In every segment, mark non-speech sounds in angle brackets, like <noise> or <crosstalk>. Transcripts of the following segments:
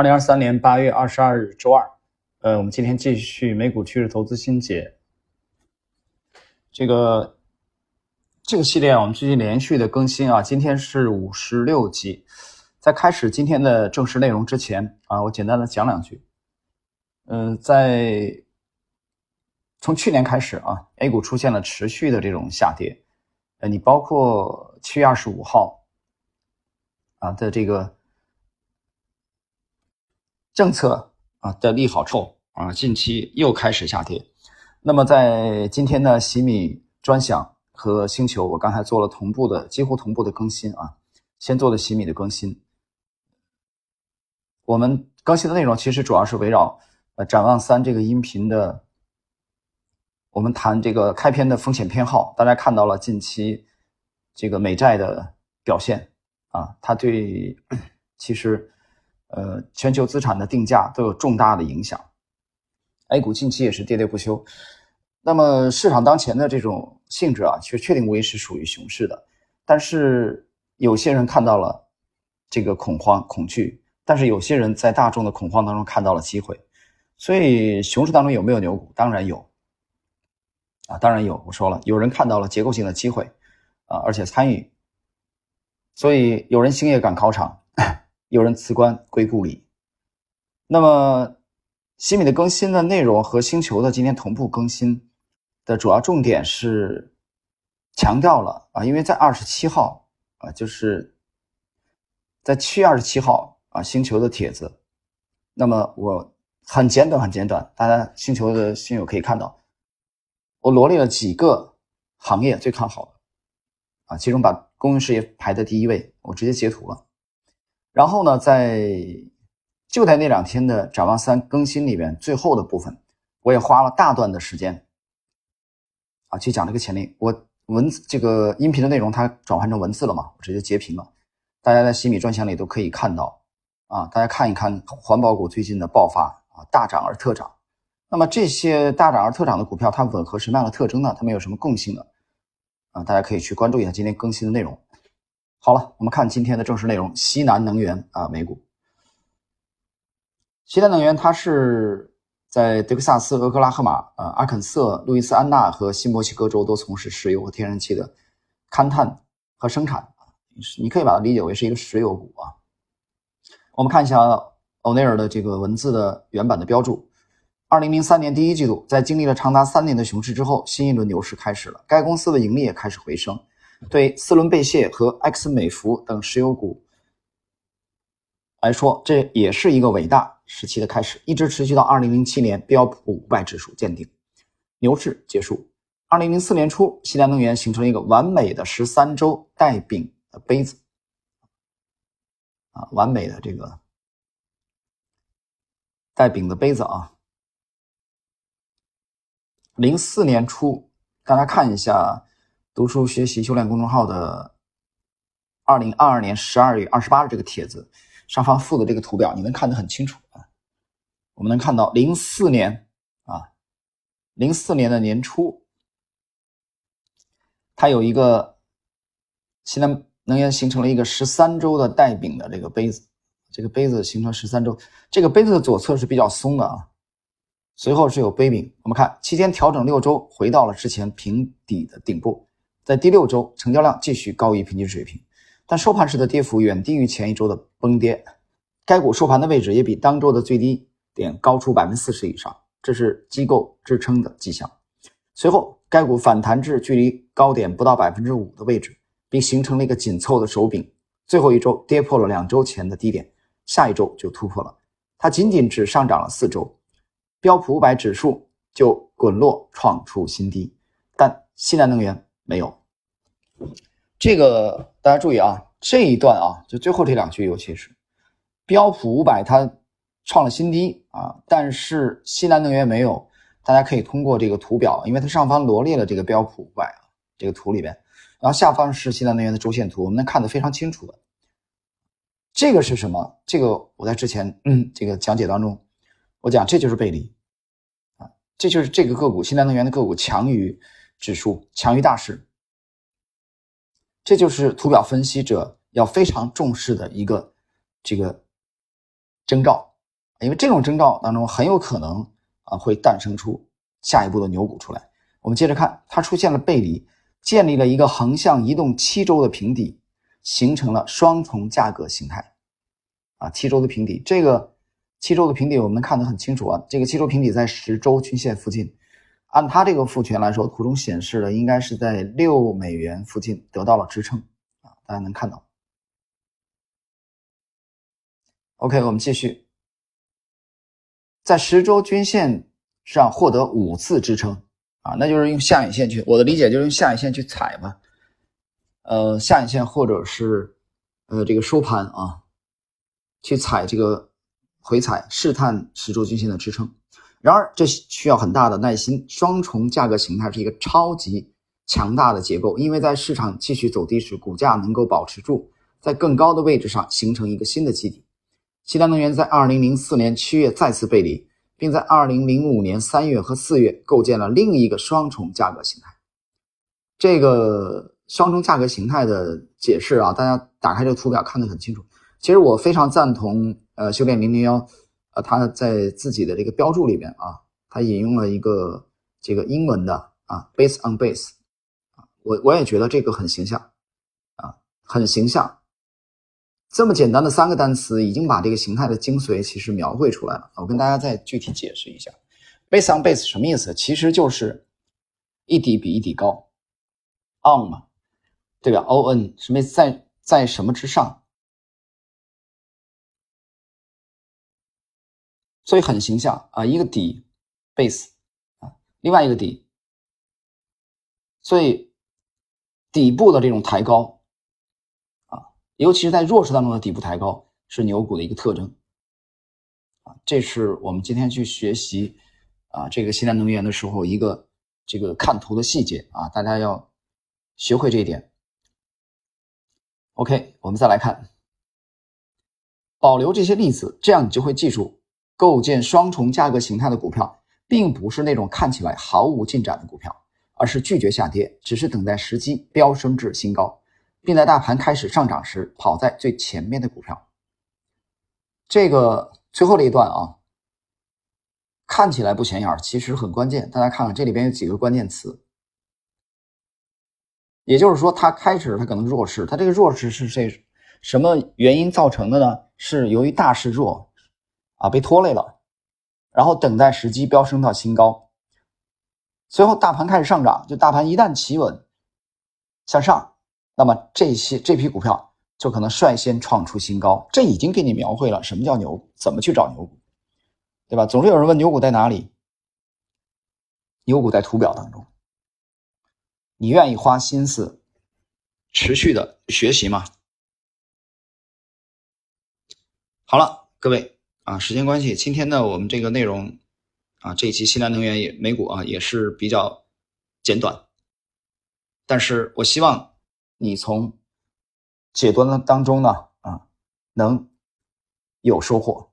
二零二三年八月二十二日周二，呃，我们今天继续美股趋势投资新解。这个这个系列我们最近连续的更新啊，今天是五十六集。在开始今天的正式内容之前啊，我简单的讲两句。嗯，在从去年开始啊，A 股出现了持续的这种下跌。呃，你包括七月二十五号啊的这个。政策啊的利好后啊，近期又开始下跌。那么在今天的洗米专享和星球，我刚才做了同步的几乎同步的更新啊，先做的洗米的更新。我们更新的内容其实主要是围绕呃展望三这个音频的，我们谈这个开篇的风险偏好。大家看到了近期这个美债的表现啊，它对 <coughs> 其实。呃，全球资产的定价都有重大的影响，A 股近期也是喋喋不休。那么市场当前的这种性质啊，其实确定无疑是属于熊市的。但是有些人看到了这个恐慌、恐惧，但是有些人在大众的恐慌当中看到了机会。所以熊市当中有没有牛股？当然有啊，当然有。我说了，有人看到了结构性的机会啊，而且参与。所以有人星夜赶考场。有人辞官归故里。那么，西米的更新的内容和星球的今天同步更新的主要重点是强调了啊，因为在二十七号啊，就是在七月二十七号啊，星球的帖子。那么我很简短，很简短，大家星球的新友可以看到，我罗列了几个行业最看好的啊，其中把公用事业排在第一位，我直接截图了。然后呢，在就在那两天的展望三更新里边，最后的部分，我也花了大段的时间啊，去讲这个潜力。我文字这个音频的内容它转换成文字了嘛，我直接截屏了，大家在西米专享里都可以看到啊。大家看一看环保股最近的爆发啊，大涨而特涨。那么这些大涨而特涨的股票，它吻合什么样的特征呢？它们有什么共性呢？啊，大家可以去关注一下今天更新的内容。好了，我们看今天的正式内容。西南能源啊，美股。西南能源它是在德克萨斯、俄克拉荷马、呃阿肯色、路易斯安那和新墨西哥州都从事石油和天然气的勘探和生产，你可以把它理解为是一个石油股啊。我们看一下欧内尔的这个文字的原版的标注。二零零三年第一季度，在经历了长达三年的熊市之后，新一轮牛市开始了，该公司的盈利也开始回升。对四轮贝谢和埃克森美孚等石油股来说，这也是一个伟大时期的开始，一直持续到二零零七年标普五百指数见顶，牛市结束。二零零四年初，西南能源形成一个完美的十三周带柄的杯子，啊，完美的这个带柄的杯子啊。零四年初，大家看一下。读书学习修炼公众号的二零二二年十二月二十八日这个帖子上方附的这个图表，你能看得很清楚啊。我们能看到零四年啊，零四年的年初，它有一个西南能源形成了一个十三周的带柄的这个杯子，这个杯子形成十三周，这个杯子的左侧是比较松的啊，随后是有杯柄。我们看期间调整六周，回到了之前平底的顶部。在第六周，成交量继续高于平均水平，但收盘时的跌幅远低于前一周的崩跌。该股收盘的位置也比当周的最低点高出百分之四十以上，这是机构支撑的迹象。随后，该股反弹至距离高点不到百分之五的位置，并形成了一个紧凑的手柄。最后一周跌破了两周前的低点，下一周就突破了。它仅仅只上涨了四周，标普五百指数就滚落创出新低。但西南能源没有。这个大家注意啊，这一段啊，就最后这两句，尤其是标普五百它创了新低啊，但是西南能源没有。大家可以通过这个图表，因为它上方罗列了这个标普五百啊，这个图里边，然后下方是西南能源的周线图，我们能看得非常清楚的。这个是什么？这个我在之前嗯这个讲解当中，我讲这就是背离啊，这就是这个个股西南能源的个股强于指数，强于大势。这就是图表分析者要非常重视的一个这个征兆因为这种征兆当中很有可能啊会诞生出下一步的牛股出来。我们接着看，它出现了背离，建立了一个横向移动七周的平底，形成了双重价格形态。啊，七周的平底，这个七周的平底我们看得很清楚啊。这个七周平底在十周均线附近，按它这个复权来说，图中显示的应该是在六美元附近得到了支撑啊，大家能看到。OK，我们继续，在十周均线上获得五次支撑啊，那就是用下影线去，我的理解就是用下影线去踩吧，呃，下影线或者是呃这个收盘啊。去踩这个回踩，试探十周均线的支撑。然而，这需要很大的耐心。双重价格形态是一个超级强大的结构，因为在市场继续走低时，股价能够保持住在更高的位置上，形成一个新的基底。西南能源在2004年7月再次背离，并在2005年3月和4月构建了另一个双重价格形态。这个双重价格形态的解释啊，大家打开这个图表看得很清楚。其实我非常赞同，呃，修炼零零幺，呃，他在自己的这个标注里边啊，他引用了一个这个英文的啊，base on base，啊，我我也觉得这个很形象，啊，很形象，这么简单的三个单词，已经把这个形态的精髓其实描绘出来了。我跟大家再具体解释一下，base on base 什么意思？其实就是一底比一底高，on 嘛，对吧？o n 什么意思？在在什么之上？所以很形象啊，一个底，base 啊，另外一个底，所以底部的这种抬高啊，尤其是在弱势当中的底部抬高，是牛股的一个特征啊。这是我们今天去学习啊这个新能源的时候一个这个看图的细节啊，大家要学会这一点。OK，我们再来看，保留这些例子，这样你就会记住。构建双重价格形态的股票，并不是那种看起来毫无进展的股票，而是拒绝下跌，只是等待时机飙升至新高，并在大盘开始上涨时跑在最前面的股票。这个最后这一段啊，看起来不显眼，其实很关键。大家看看这里边有几个关键词，也就是说，它开始它可能弱势，它这个弱势是这什么原因造成的呢？是由于大势弱。啊，被拖累了，然后等待时机飙升到新高，随后大盘开始上涨，就大盘一旦企稳向上，那么这些这批股票就可能率先创出新高。这已经给你描绘了什么叫牛，怎么去找牛股，对吧？总是有人问牛股在哪里，牛股在图表当中。你愿意花心思持续的学习吗？好了，各位。啊，时间关系，今天呢，我们这个内容啊，这一期西南能源也美股啊，也是比较简短。但是我希望你从解读的当中呢，啊，能有收获。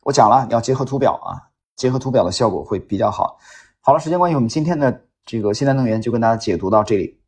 我讲了，你要结合图表啊，结合图表的效果会比较好。好了，时间关系，我们今天的这个西南能源就跟大家解读到这里。